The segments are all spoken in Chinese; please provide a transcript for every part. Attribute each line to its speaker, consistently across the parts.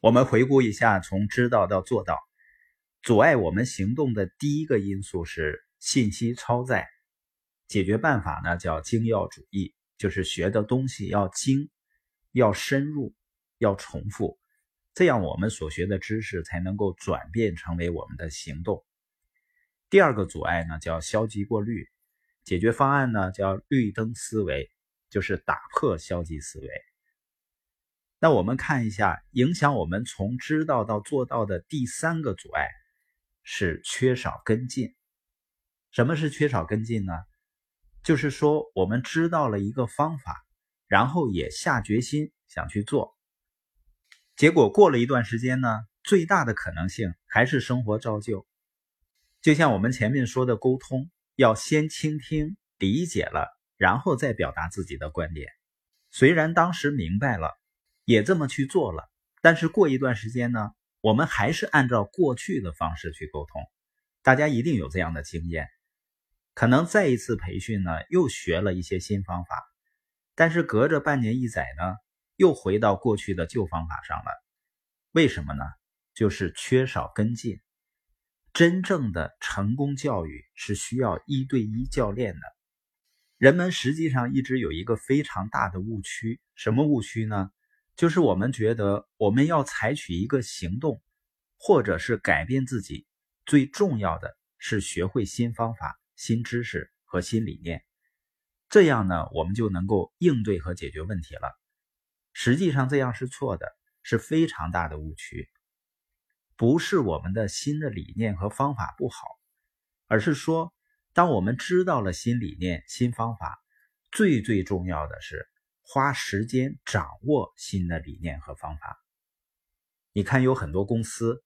Speaker 1: 我们回顾一下，从知道到做到，阻碍我们行动的第一个因素是信息超载。解决办法呢叫精要主义，就是学的东西要精、要深入、要重复，这样我们所学的知识才能够转变成为我们的行动。第二个阻碍呢叫消极过滤，解决方案呢叫绿灯思维，就是打破消极思维。那我们看一下，影响我们从知道到做到的第三个阻碍是缺少跟进。什么是缺少跟进呢？就是说，我们知道了一个方法，然后也下决心想去做，结果过了一段时间呢，最大的可能性还是生活照旧。就像我们前面说的，沟通要先倾听、理解了，然后再表达自己的观点。虽然当时明白了，也这么去做了，但是过一段时间呢，我们还是按照过去的方式去沟通。大家一定有这样的经验。可能再一次培训呢，又学了一些新方法，但是隔着半年一载呢，又回到过去的旧方法上了。为什么呢？就是缺少跟进。真正的成功教育是需要一对一教练的。人们实际上一直有一个非常大的误区，什么误区呢？就是我们觉得我们要采取一个行动，或者是改变自己，最重要的是学会新方法。新知识和新理念，这样呢，我们就能够应对和解决问题了。实际上，这样是错的，是非常大的误区。不是我们的新的理念和方法不好，而是说，当我们知道了新理念、新方法，最最重要的是花时间掌握新的理念和方法。你看，有很多公司，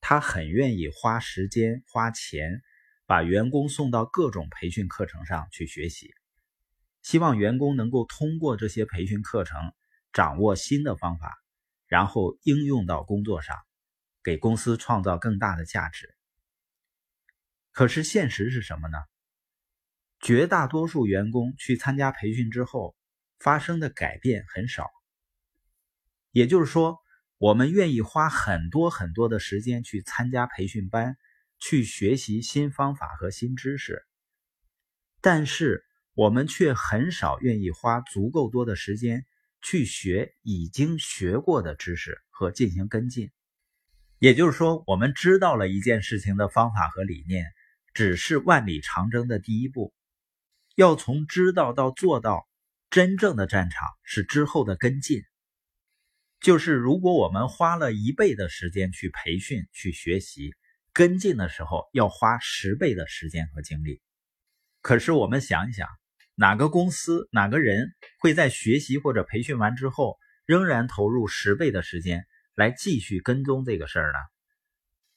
Speaker 1: 他很愿意花时间、花钱。把员工送到各种培训课程上去学习，希望员工能够通过这些培训课程掌握新的方法，然后应用到工作上，给公司创造更大的价值。可是现实是什么呢？绝大多数员工去参加培训之后，发生的改变很少。也就是说，我们愿意花很多很多的时间去参加培训班。去学习新方法和新知识，但是我们却很少愿意花足够多的时间去学已经学过的知识和进行跟进。也就是说，我们知道了一件事情的方法和理念，只是万里长征的第一步。要从知道到做到，真正的战场是之后的跟进。就是如果我们花了一倍的时间去培训、去学习。跟进的时候要花十倍的时间和精力，可是我们想一想，哪个公司哪个人会在学习或者培训完之后，仍然投入十倍的时间来继续跟踪这个事儿呢？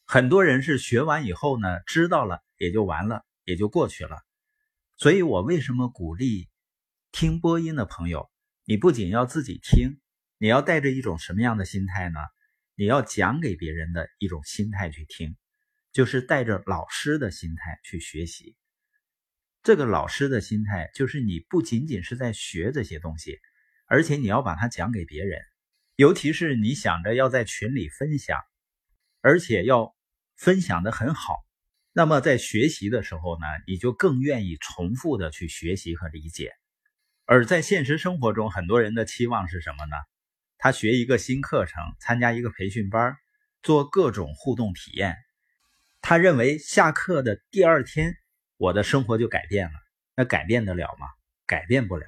Speaker 1: 很多人是学完以后呢，知道了也就完了，也就过去了。所以我为什么鼓励听播音的朋友，你不仅要自己听，你要带着一种什么样的心态呢？你要讲给别人的一种心态去听。就是带着老师的心态去学习，这个老师的心态就是你不仅仅是在学这些东西，而且你要把它讲给别人，尤其是你想着要在群里分享，而且要分享的很好，那么在学习的时候呢，你就更愿意重复的去学习和理解。而在现实生活中，很多人的期望是什么呢？他学一个新课程，参加一个培训班，做各种互动体验。他认为下课的第二天，我的生活就改变了。那改变得了吗？改变不了。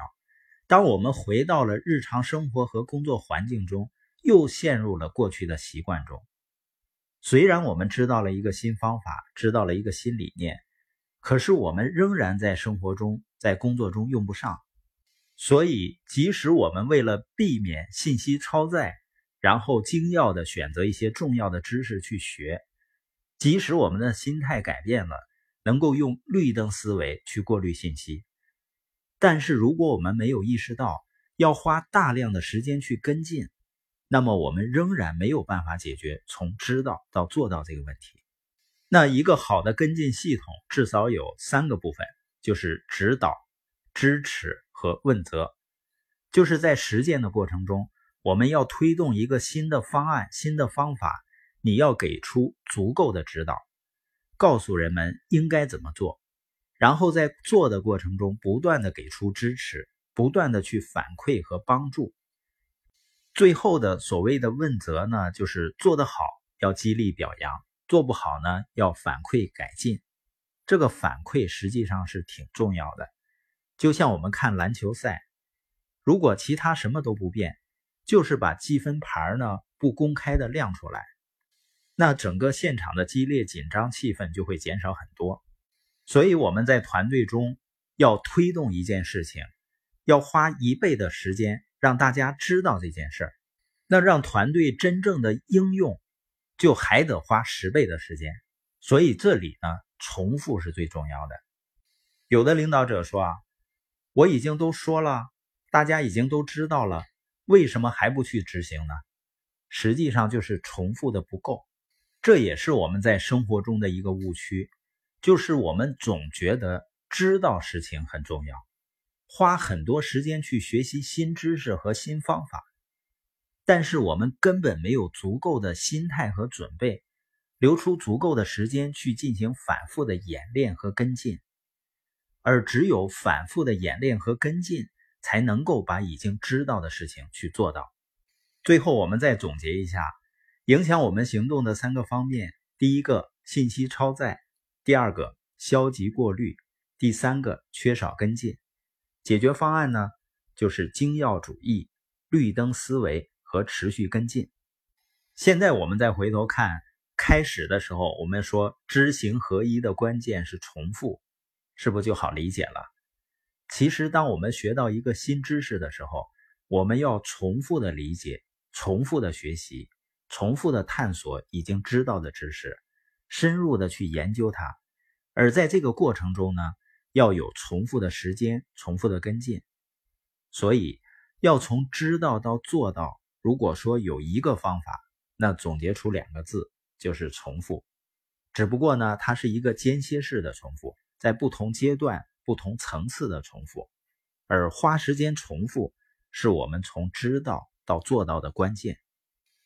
Speaker 1: 当我们回到了日常生活和工作环境中，又陷入了过去的习惯中。虽然我们知道了一个新方法，知道了一个新理念，可是我们仍然在生活中、在工作中用不上。所以，即使我们为了避免信息超载，然后精要的选择一些重要的知识去学。即使我们的心态改变了，能够用绿灯思维去过滤信息，但是如果我们没有意识到要花大量的时间去跟进，那么我们仍然没有办法解决从知道到做到这个问题。那一个好的跟进系统至少有三个部分，就是指导、支持和问责。就是在实践的过程中，我们要推动一个新的方案、新的方法，你要给出足够的指导，告诉人们应该怎么做，然后在做的过程中不断的给出支持，不断的去反馈和帮助。最后的所谓的问责呢，就是做得好要激励表扬，做不好呢要反馈改进。这个反馈实际上是挺重要的。就像我们看篮球赛，如果其他什么都不变，就是把积分牌呢不公开的亮出来，那整个现场的激烈紧张气氛就会减少很多。所以我们在团队中要推动一件事情，要花一倍的时间。让大家知道这件事儿，那让团队真正的应用，就还得花十倍的时间。所以这里呢，重复是最重要的。有的领导者说啊，我已经都说了，大家已经都知道了，为什么还不去执行呢？实际上就是重复的不够。这也是我们在生活中的一个误区，就是我们总觉得知道事情很重要。花很多时间去学习新知识和新方法，但是我们根本没有足够的心态和准备，留出足够的时间去进行反复的演练和跟进，而只有反复的演练和跟进，才能够把已经知道的事情去做到。最后，我们再总结一下影响我们行动的三个方面：第一个，信息超载；第二个，消极过滤；第三个，缺少跟进。解决方案呢，就是精要主义、绿灯思维和持续跟进。现在我们再回头看，开始的时候我们说知行合一的关键是重复，是不是就好理解了？其实，当我们学到一个新知识的时候，我们要重复的理解、重复的学习、重复的探索已经知道的知识，深入的去研究它。而在这个过程中呢？要有重复的时间，重复的跟进，所以要从知道到做到。如果说有一个方法，那总结出两个字就是重复。只不过呢，它是一个间歇式的重复，在不同阶段、不同层次的重复。而花时间重复，是我们从知道到做到的关键。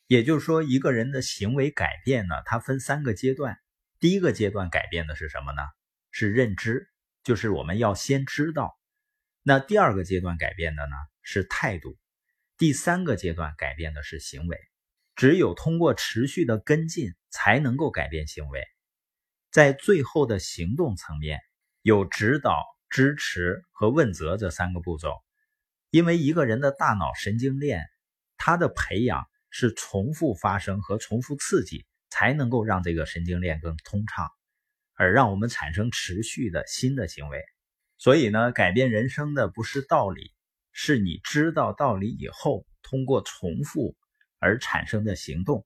Speaker 1: 也就是说，一个人的行为改变呢，它分三个阶段。第一个阶段改变的是什么呢？是认知。就是我们要先知道，那第二个阶段改变的呢是态度，第三个阶段改变的是行为。只有通过持续的跟进，才能够改变行为。在最后的行动层面，有指导、支持和问责这三个步骤。因为一个人的大脑神经链，它的培养是重复发生和重复刺激，才能够让这个神经链更通畅。而让我们产生持续的新的行为，所以呢，改变人生的不是道理，是你知道道理以后，通过重复而产生的行动。